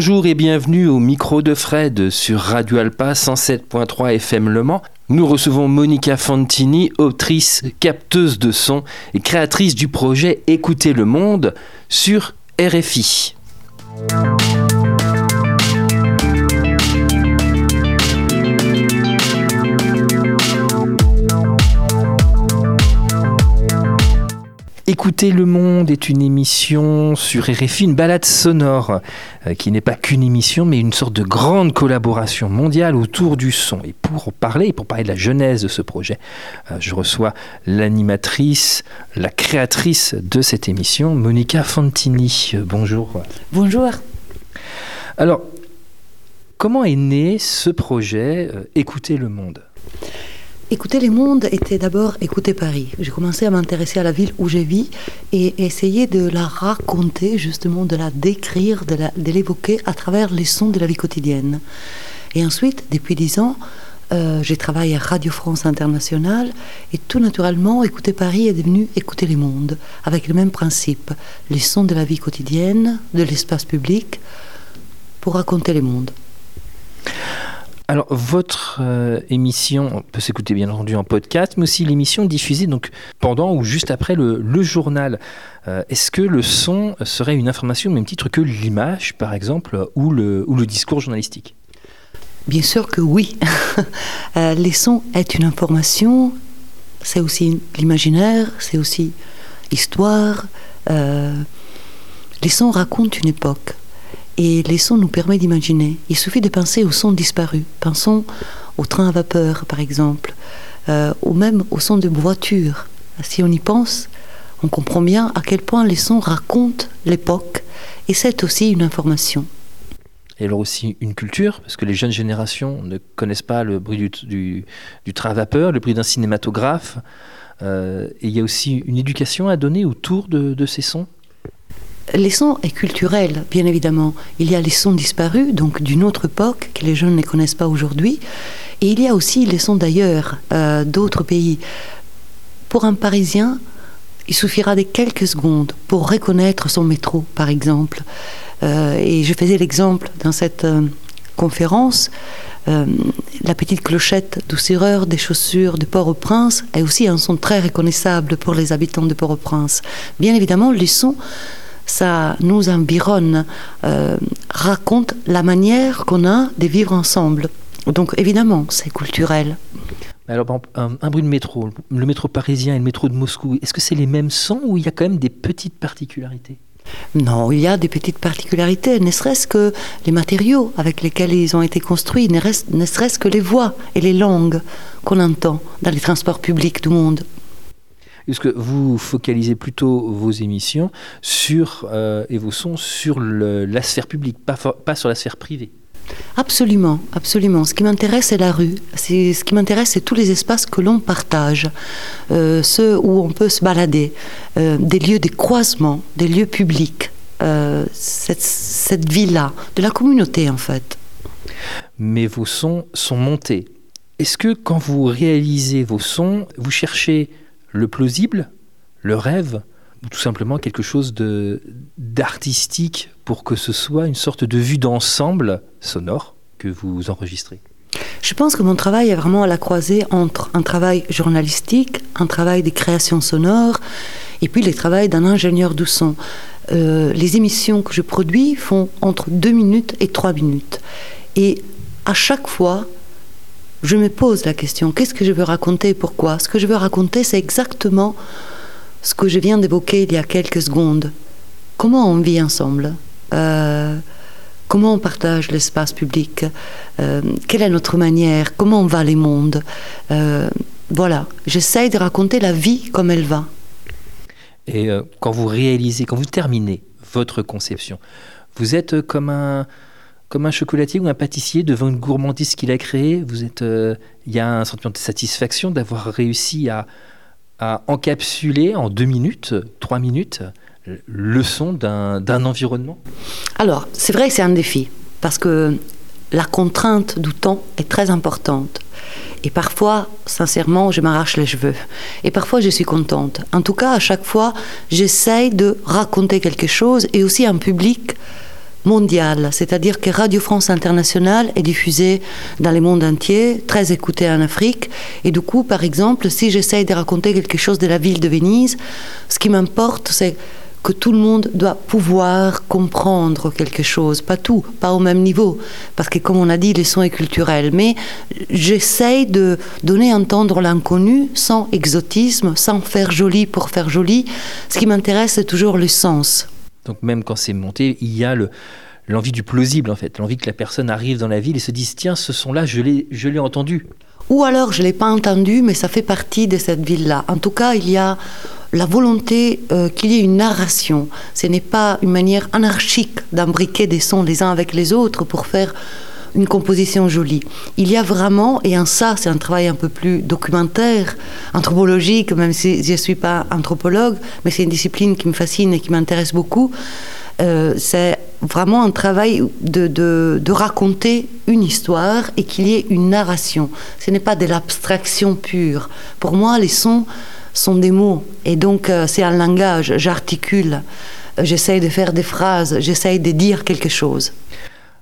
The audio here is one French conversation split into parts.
Bonjour et bienvenue au micro de Fred sur Radio Alpa 107.3 FM Le Mans. Nous recevons Monica Fantini, autrice, capteuse de son et créatrice du projet Écoutez le monde sur RFI. Écouter le monde est une émission sur RFI, une balade sonore euh, qui n'est pas qu'une émission mais une sorte de grande collaboration mondiale autour du son. Et pour parler, pour parler de la genèse de ce projet, euh, je reçois l'animatrice, la créatrice de cette émission, Monica Fantini. Euh, bonjour. Bonjour. Alors, comment est né ce projet Écouter le monde? Écouter les mondes était d'abord écouter Paris. J'ai commencé à m'intéresser à la ville où je vis et essayer de la raconter, justement, de la décrire, de l'évoquer à travers les sons de la vie quotidienne. Et ensuite, depuis dix ans, euh, j'ai travaillé à Radio France Internationale et tout naturellement, écouter Paris est devenu écouter les mondes, avec le même principe, les sons de la vie quotidienne, de l'espace public, pour raconter les mondes. Alors, votre euh, émission peut s'écouter bien entendu en podcast, mais aussi l'émission diffusée donc pendant ou juste après le, journal. Euh, est-ce que le son serait une information au même titre que l'image, par exemple, ou le, ou le discours journalistique? Bien sûr que oui. euh, les sons est une information, c'est aussi l'imaginaire, c'est aussi l'histoire. Euh, les sons racontent une époque. Et les sons nous permettent d'imaginer. Il suffit de penser aux sons disparus. Pensons au train à vapeur, par exemple, euh, ou même aux sons de voiture. Si on y pense, on comprend bien à quel point les sons racontent l'époque, et c'est aussi une information. Et alors aussi une culture, parce que les jeunes générations ne connaissent pas le bruit du, train à vapeur, le bruit d'un cinématographe. Euh, et il y a aussi une éducation à donner autour de ces sons les sons est culturel, bien évidemment. Il y a les sons disparus, donc d'une autre époque, que les jeunes ne connaissent pas aujourd'hui. Et il y a aussi les sons d'ailleurs, euh, d'autres pays. Pour un Parisien, il suffira de quelques secondes pour reconnaître son métro, par exemple. Euh, et je faisais l'exemple dans cette euh, conférence. la petite clochette doucereur des chaussures de Port-au-Prince est aussi un son très reconnaissable pour les habitants de Port-au-Prince. Bien évidemment, les sons ça nous environne, euh, raconte la manière qu'on a de vivre ensemble. Donc évidemment, c'est culturel. Alors, un, bruit de métro, le métro parisien et le métro de Moscou, est-ce que c'est les mêmes sons ou il y a quand même des petites particularités? Non, il y a des petites particularités, ne serait-ce que les matériaux avec lesquels ils ont été construits, ne serait-ce que les voix et les langues qu'on entend dans les transports publics du monde puisque vous focalisez plutôt vos émissions sur, euh, et vos sons sur la sphère publique, pas, pas sur la sphère privée? Absolument, absolument. Ce qui m'intéresse, c'est la rue. Ce qui m'intéresse, c'est tous les espaces que l'on partage, euh, ceux où on peut se balader, euh, des lieux de croisement, des lieux publics, cette, cette vie-là, de la communauté en fait. Mais vos sons sont montés. Est-ce que quand vous réalisez vos sons, vous cherchez le plausible, le rêve, ou tout simplement quelque chose de d'artistique pour que ce soit une sorte de vue d'ensemble sonore que vous enregistrez? Je pense que mon travail est vraiment à la croisée entre un travail journalistique, un travail de création sonore, et puis le travail d'un ingénieur du son. Euh, les émissions que je produis font entre deux minutes et trois minutes. Et à chaque fois, je me pose la question, qu'est-ce que je veux raconter et pourquoi? Ce que je veux raconter, c'est exactement ce que je viens d'évoquer il y a quelques secondes. Comment on vit ensemble? Euh, Comment on partage l'espace public? Euh, Quelle est notre manière? Comment on va les mondes euh, Voilà, j'essaye de raconter la vie comme elle va. Et quand vous réalisez, quand vous terminez votre conception, vous êtes comme un comme un chocolatier ou un pâtissier devant une gourmandise qu'il a créée. Vous êtes, euh, il y a un sentiment de satisfaction d'avoir réussi à, encapsuler en deux minutes, trois minutes, le son d'un environnement? Alors, c'est vrai que c'est un défi parce que la contrainte du temps est très importante. Et parfois, sincèrement, je m'arrache les cheveux. Et parfois, je suis contente. En tout cas, à chaque fois, j'essaye de raconter quelque chose et aussi un public mondiale, c'est-à-dire que Radio France Internationale est diffusée dans le monde entier, très écoutée en Afrique. Et du coup, par exemple, si j'essaye de raconter quelque chose de la ville de Venise, ce qui m'importe, c'est que tout le monde doit pouvoir comprendre quelque chose, pas tout, pas au même niveau, parce que comme on a dit, les sons est culturel, mais j'essaye de donner à entendre l'inconnu sans exotisme, sans faire joli pour faire joli. Ce qui m'intéresse, c'est toujours le sens. Donc même quand c'est monté, il y a le, l'envie du plausible en fait, l'envie que la personne arrive dans la ville et se dise tiens ce son là je l'ai je l'ai entendu. Ou alors je l'ai pas entendu mais ça fait partie de cette ville là. En tout cas il y a la volonté euh, qu'il y ait une narration. Ce n'est pas une manière anarchique d'imbriquer des sons les uns avec les autres pour faire une composition jolie. Il y a vraiment, et en ça c'est un travail un peu plus documentaire, anthropologique, même si je ne suis pas anthropologue, mais c'est une discipline qui me fascine et qui m'intéresse beaucoup, euh, c'est vraiment un travail de, de, raconter une histoire et qu'il y ait une narration. Ce n'est pas de l'abstraction pure. Pour moi, les sons sont des mots. Et donc, euh, c'est un langage. J'articule, j'essaye de faire des phrases, j'essaye de dire quelque chose.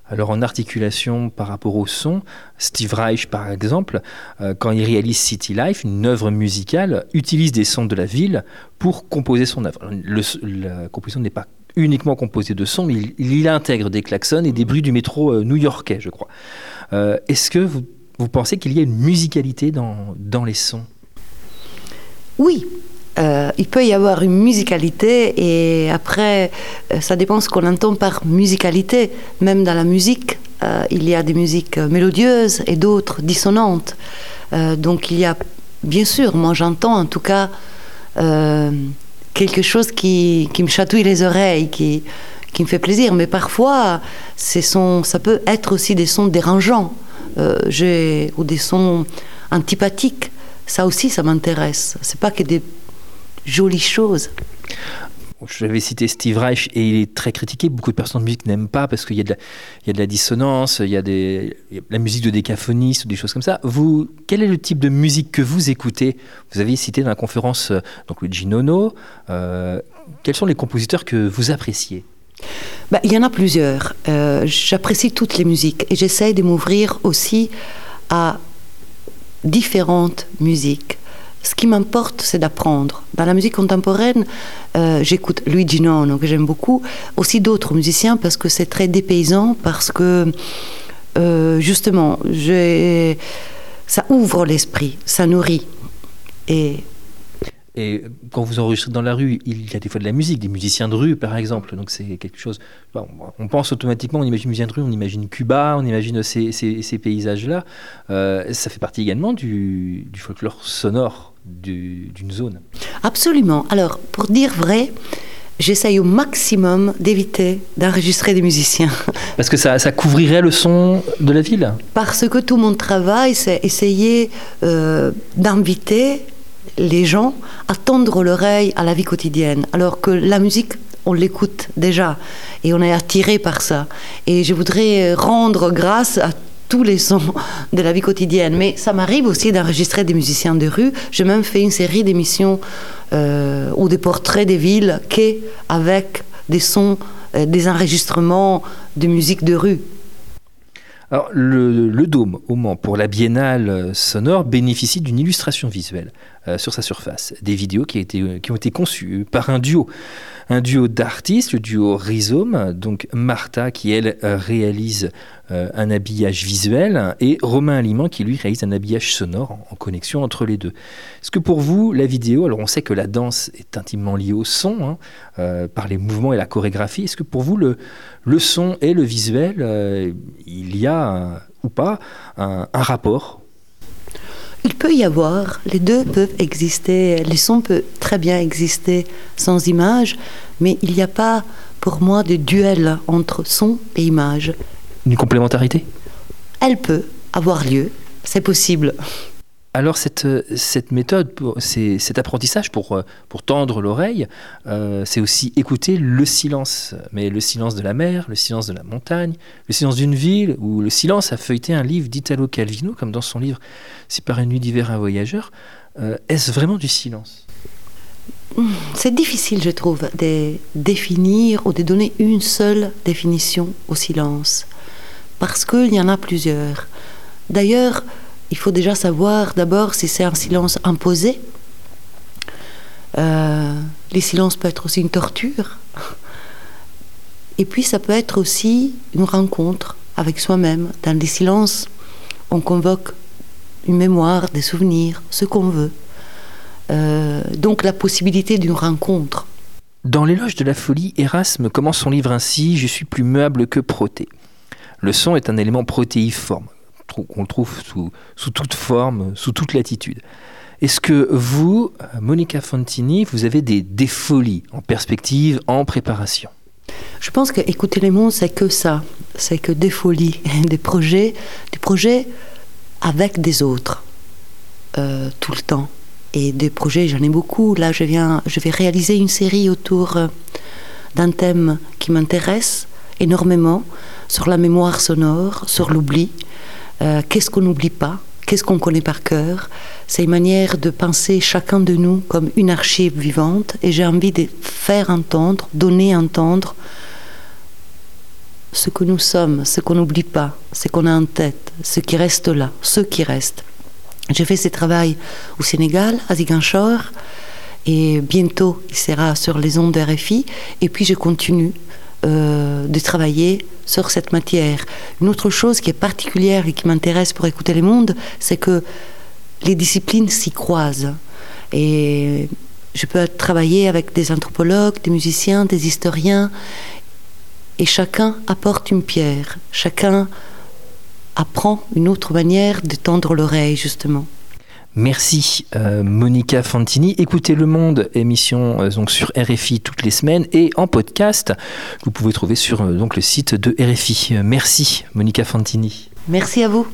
Alors en articulation par rapport au son, Steve Reich par exemple, euh, quand il réalise City Life, une œuvre musicale, utilise des sons de la ville pour composer son œuvre. la composition n'est pas uniquement composée de sons, mais il, intègre des klaxons et des bruits du métro euh, new-yorkais, je crois. Est-ce que vous, pensez qu'il y a une musicalité dans les sons? Oui, euh, il peut y avoir une musicalité et après, euh, ça dépend ce qu'on entend par musicalité. Même dans la musique, euh, il y a des musiques mélodieuses et d'autres dissonantes. donc il y a, bien sûr, moi j'entends en tout cas quelque chose qui, me chatouille les oreilles, qui, me fait plaisir. Mais parfois, ça peut être aussi des sons dérangeants ou des sons antipathiques. Ça aussi, ça m'intéresse. C'est pas que des jolies choses. J'avais cité Steve Reich et il est très critiqué. Beaucoup de personnes de musique n'aiment pas parce qu'il y, y, a de la dissonance, il y a, des, la musique de décaphonistes ou des choses comme ça. Vous, quel est le type de musique que vous écoutez? Vous aviez cité dans la conférence euh, donc Luigi Nono. Euh, quels sont les compositeurs que vous appréciez? Bah, Il y en a plusieurs. Euh, j'apprécie toutes les musiques et j'essaie de m'ouvrir aussi à différentes musiques. Ce qui m'importe, c'est d'apprendre. Dans la musique contemporaine, euh, j'écoute Luigi Nono, que j'aime beaucoup, aussi d'autres musiciens, parce que c'est très dépaysant, parce que, euh, justement, ça ouvre l'esprit, ça nourrit. Et et quand vous enregistrez dans la rue, il y a des fois de la musique, des musiciens de rue par exemple. Donc c'est quelque chose. on pense automatiquement, on imagine musicien de rue, on imagine Cuba, on imagine ces, ces, paysages-là. Euh, ça fait partie également du, du folklore sonore d'une zone. Absolument. Alors, pour dire vrai, j'essaye au maximum d'éviter d'enregistrer des musiciens. Parce que ça, ça, couvrirait le son de la ville? Parce que tout mon travail, c'est essayer euh, d'inviter les gens à tendre l'oreille à la vie quotidienne, alors que la musique, on l'écoute déjà et on est attiré par ça. Et je voudrais rendre grâce à tous les sons de la vie quotidienne. Mais ça m'arrive aussi d'enregistrer des musiciens de rue. J'ai même fait une série d'émissions euh, ou des portraits des villes qui, avec des sons, euh, des enregistrements de musique de rue. Alors, le, Dôme, au Mans, pour la biennale sonore, bénéficie d'une illustration visuelle euh, sur sa surface. Des vidéos qui, qui ont été conçues par un duo un duo d'artistes, le duo Rhizome, donc Martha qui elle réalise euh, un habillage visuel et Romain Aliment qui lui réalise un habillage sonore en, connexion entre les deux. Est-ce que pour vous, la vidéo, alors on sait que la danse est intimement liée au son hein, euh, par les mouvements et la chorégraphie, est-ce que pour vous le, son et le visuel, euh, il y a ou pas un rapport il peut y avoir, les deux peuvent exister, les sons peuvent très bien exister sans image, mais il n'y a pas pour moi de duel entre son et image. Une complémentarité? Elle peut avoir lieu, c'est possible. Alors cette, cette méthode, cet apprentissage pour, euh, pour tendre l'oreille, euh, c'est aussi écouter le silence, mais le silence de la mer, le silence de la montagne, le silence d'une ville, ou le silence à feuilleter un livre d'Italo Calvino, comme dans son livre C'est par une nuit d'hiver un voyageur. Euh, est-ce vraiment du silence? C'est difficile, je trouve, de définir ou de donner une seule définition au silence, parce qu'il y en a plusieurs. D'ailleurs, il faut déjà savoir d'abord si c'est un silence imposé. Euh, les silences peuvent être aussi une torture. Et puis ça peut être aussi une rencontre avec soi-même. Dans les silences, on convoque une mémoire, des souvenirs, ce qu'on veut. Euh, donc la possibilité d'une rencontre. Dans l'éloge de la folie, Erasme commence son livre ainsi Je suis plus meuble que proté. Le son est un élément protéiforme, qu'on trouve sous, toute forme, sous toute latitude. Est-ce que vous, Monica Fantini, vous avez des, des folies en perspective, en préparation? Je pense que écouter les mots, c'est que ça. C'est que des folies, des projets, des projets avec des autres, euh, tout le temps et des projets, j'en ai beaucoup. Là, je, viens, je vais réaliser une série autour euh, d'un thème qui m'intéresse énormément, sur la mémoire sonore, sur l'oubli. Euh, qu'est-ce qu'on n'oublie pas? Qu'est-ce qu'on connaît par cœur? C'est une manière de penser chacun de nous comme une archive vivante et j'ai envie de faire entendre, donner entendre ce que nous sommes, ce qu'on n'oublie pas, ce qu'on a en tête, ce qui reste là, ce qui reste. J'ai fait ce travail au Sénégal, à Ziguinchor, et bientôt il sera sur les ondes de RFI, et puis je continue euh, de travailler sur cette matière. Une autre chose qui est particulière et qui m'intéresse pour écouter les mondes, c'est que les disciplines s'y croisent. Et je peux travailler avec des anthropologues, des musiciens, des historiens, et chacun apporte une pierre, chacun apprend une autre manière de tendre l'oreille, justement. Merci euh, Monica Fantini. Écoutez Le Monde, émission euh, sur RFI toutes les semaines et en podcast. Vous pouvez trouver sur euh, donc le site de RFI. merci Monica Fantini. Merci à vous.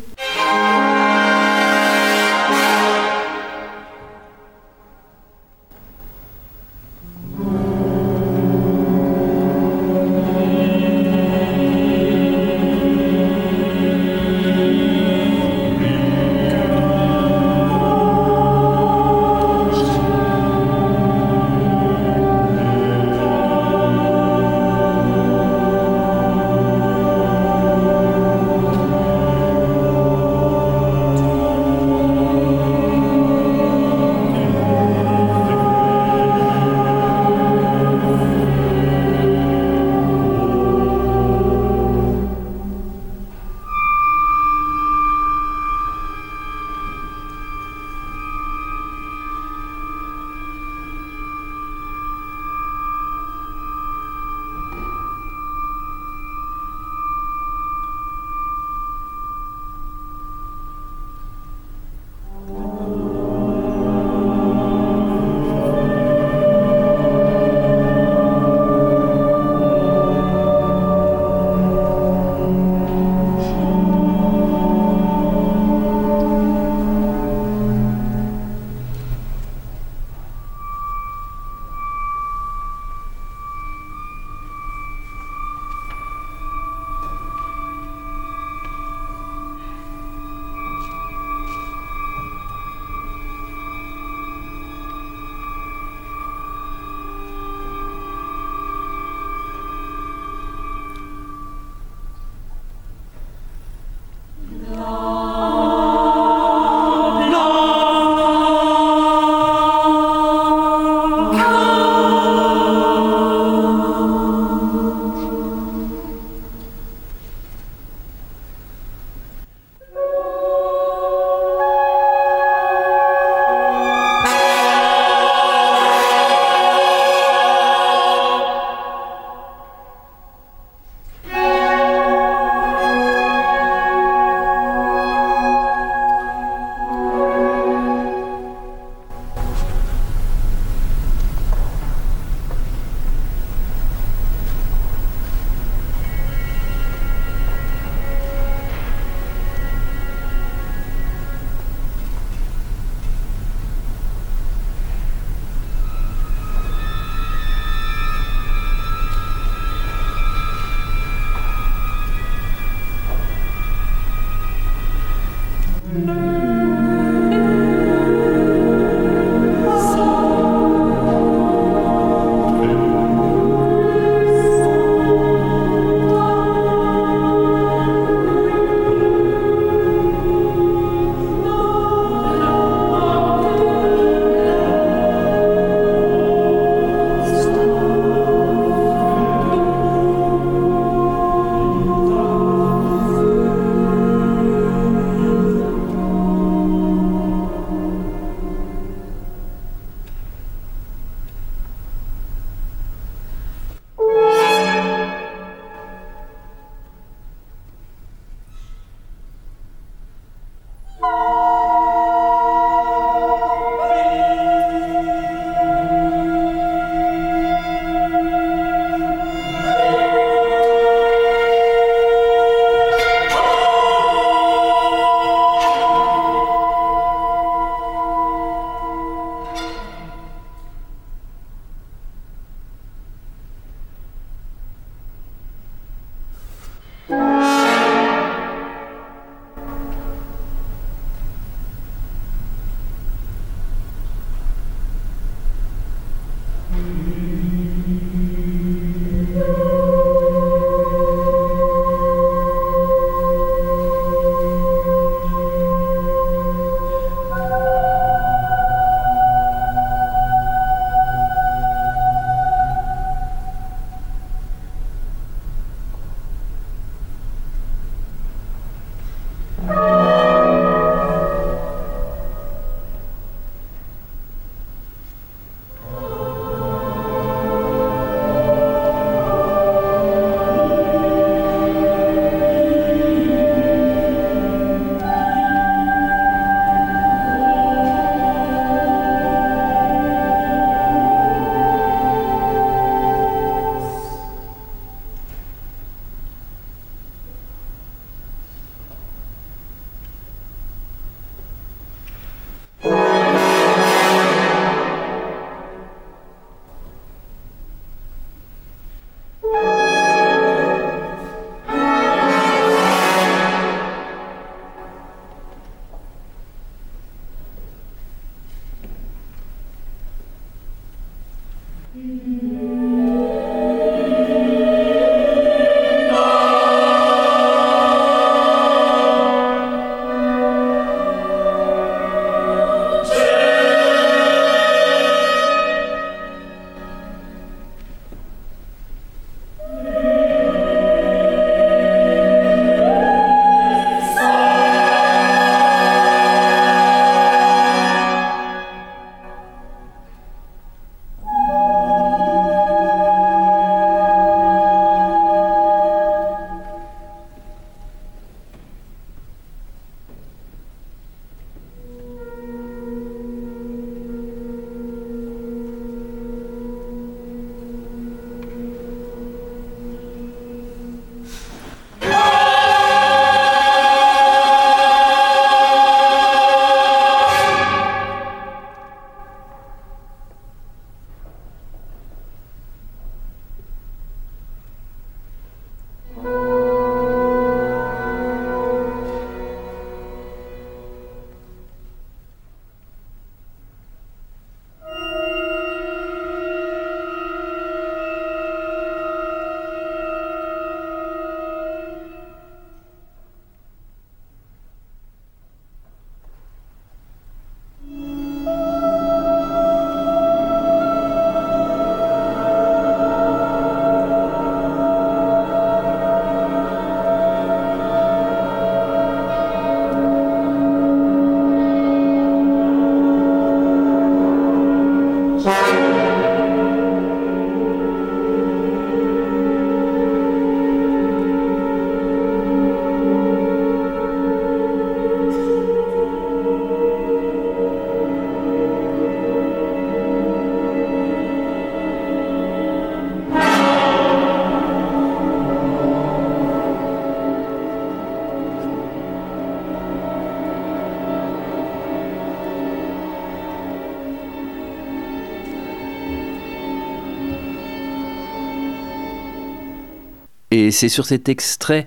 Et c'est sur cet extrait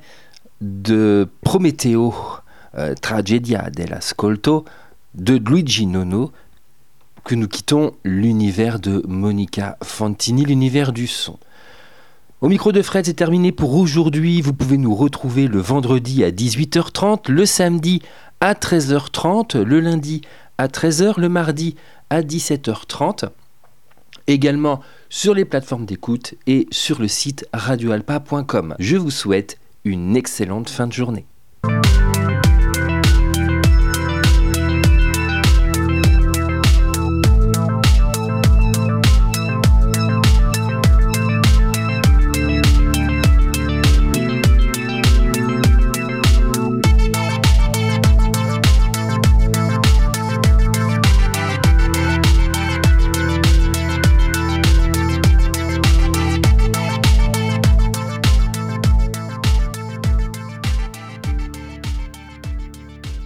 de Prometeo, euh, Tragedia dell'Ascolto, de Luigi Nono, que nous quittons l'univers de Monica Fantini, l'univers du son. Au micro de Fred, c'est terminé pour aujourd'hui. Vous pouvez nous retrouver le vendredi à 18h30, le samedi à 13h30, le lundi à 13h, le mardi à 17h30. Également sur les plateformes d'écoute et sur le site radioalpa.com. Je vous souhaite une excellente fin de journée.